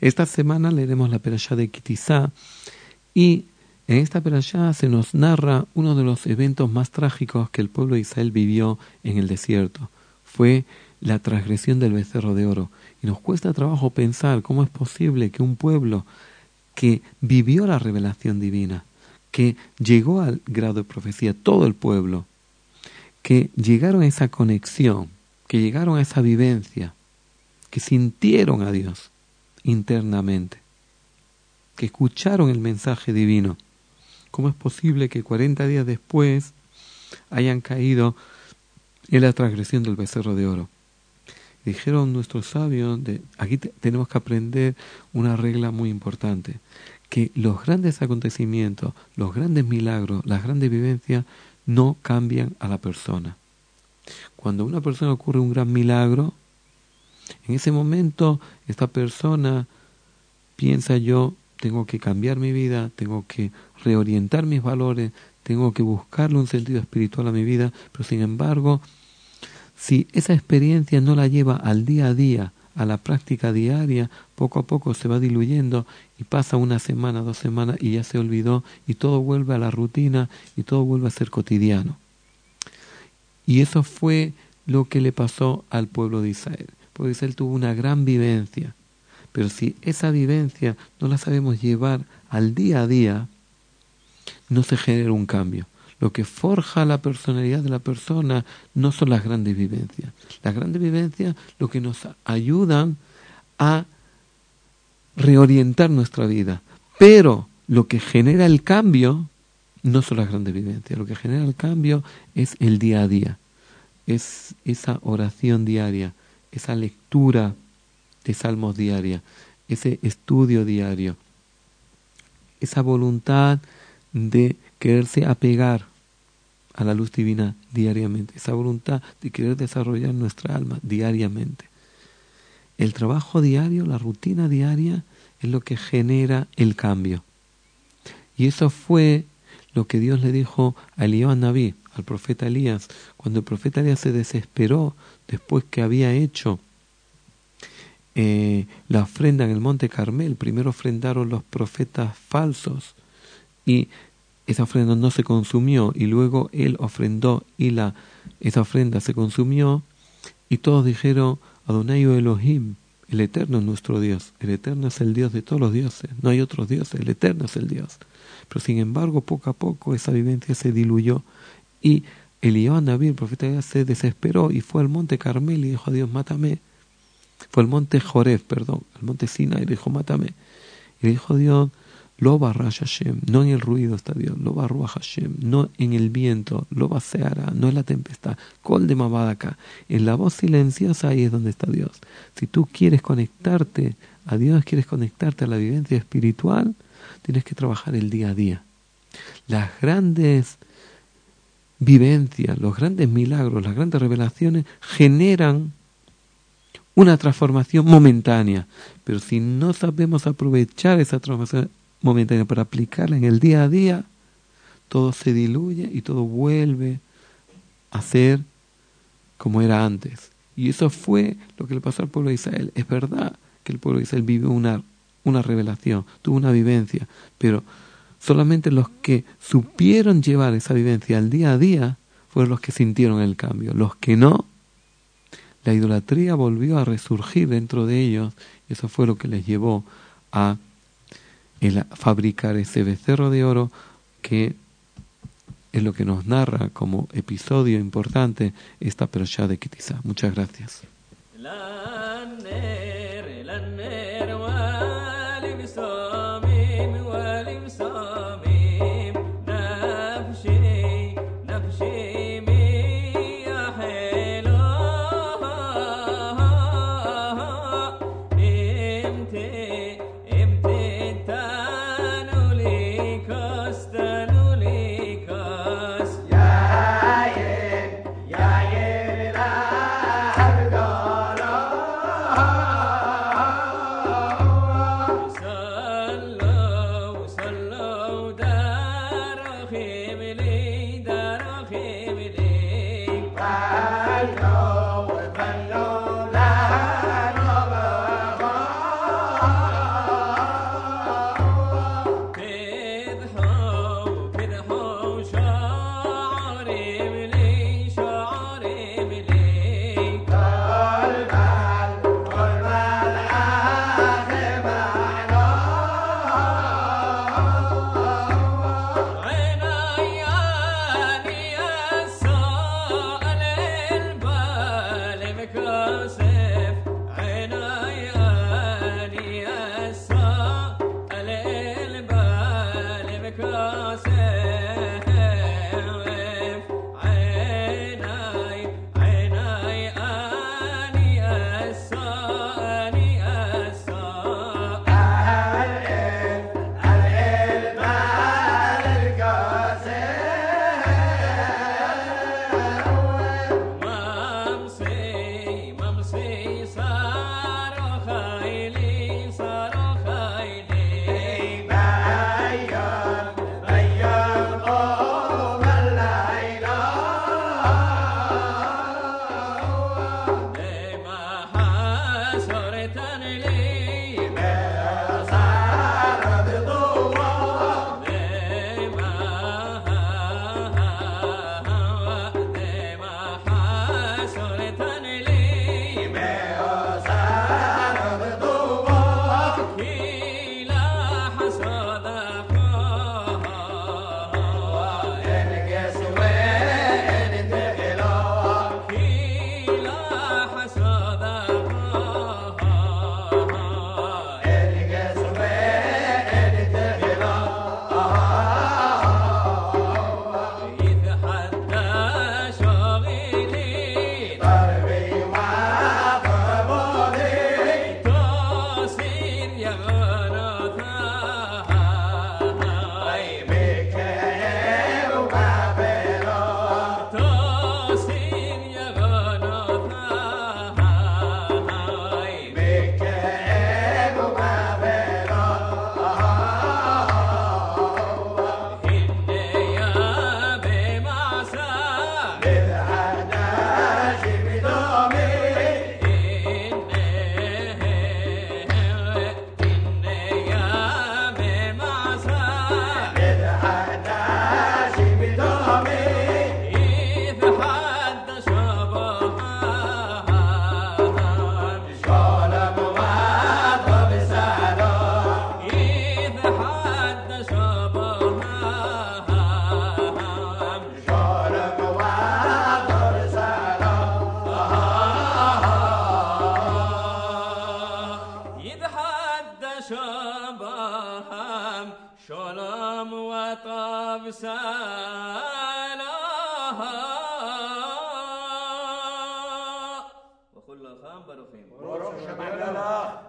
Esta semana leeremos la perashá de Kitizá y en esta perashá se nos narra uno de los eventos más trágicos que el pueblo de Israel vivió en el desierto. Fue la transgresión del becerro de oro. Y nos cuesta trabajo pensar cómo es posible que un pueblo que vivió la revelación divina, que llegó al grado de profecía, todo el pueblo, que llegaron a esa conexión, que llegaron a esa vivencia, que sintieron a Dios internamente, que escucharon el mensaje divino. ¿Cómo es posible que 40 días después hayan caído en la transgresión del becerro de oro? Dijeron nuestros sabios, de, aquí tenemos que aprender una regla muy importante, que los grandes acontecimientos, los grandes milagros, las grandes vivencias no cambian a la persona. Cuando a una persona ocurre un gran milagro, en ese momento esta persona piensa yo tengo que cambiar mi vida, tengo que reorientar mis valores, tengo que buscarle un sentido espiritual a mi vida, pero sin embargo, si esa experiencia no la lleva al día a día, a la práctica diaria, poco a poco se va diluyendo y pasa una semana, dos semanas y ya se olvidó y todo vuelve a la rutina y todo vuelve a ser cotidiano. Y eso fue lo que le pasó al pueblo de Israel. De Israel tuvo una gran vivencia, pero si esa vivencia no la sabemos llevar al día a día, no se genera un cambio. Lo que forja la personalidad de la persona no son las grandes vivencias. Las grandes vivencias lo que nos ayudan a reorientar nuestra vida. Pero lo que genera el cambio no son las grandes vivencias. Lo que genera el cambio es el día a día. Es esa oración diaria, esa lectura de salmos diaria, ese estudio diario, esa voluntad de quererse apegar a la luz divina diariamente, esa voluntad de querer desarrollar nuestra alma diariamente. El trabajo diario, la rutina diaria, es lo que genera el cambio. Y eso fue lo que Dios le dijo a Elías Naví, al profeta Elías, cuando el profeta Elías se desesperó después que había hecho eh, la ofrenda en el monte Carmel. Primero ofrendaron los profetas falsos y esa ofrenda no se consumió y luego él ofrendó y la esa ofrenda se consumió y todos dijeron Adonai Elohim el eterno es nuestro Dios el eterno es el Dios de todos los dioses no hay otros dioses el eterno es el Dios pero sin embargo poco a poco esa vivencia se diluyó y Eliyahu David el profeta se desesperó y fue al monte Carmel y dijo a Dios mátame fue al monte Joreb perdón al monte Sinai y dijo mátame y dijo Dios lo barra Hashem, no en el ruido está Dios, lo barra Hashem, no en el viento, lo va Seara, no en la tempestad, col de acá. En la voz silenciosa ahí es donde está Dios. Si tú quieres conectarte a Dios, quieres conectarte a la vivencia espiritual, tienes que trabajar el día a día. Las grandes vivencias, los grandes milagros, las grandes revelaciones generan una transformación momentánea, pero si no sabemos aprovechar esa transformación momentánea para aplicarla en el día a día, todo se diluye y todo vuelve a ser como era antes. Y eso fue lo que le pasó al pueblo de Israel. Es verdad que el pueblo de Israel vivió una, una revelación, tuvo una vivencia, pero solamente los que supieron llevar esa vivencia al día a día fueron los que sintieron el cambio. Los que no, la idolatría volvió a resurgir dentro de ellos y eso fue lo que les llevó a fabricar ese becerro de oro que es lo que nos narra como episodio importante esta perashá de Kitizá. Muchas gracias. شبهم شلم وطب سلاها وكل خام برفين شبه الله.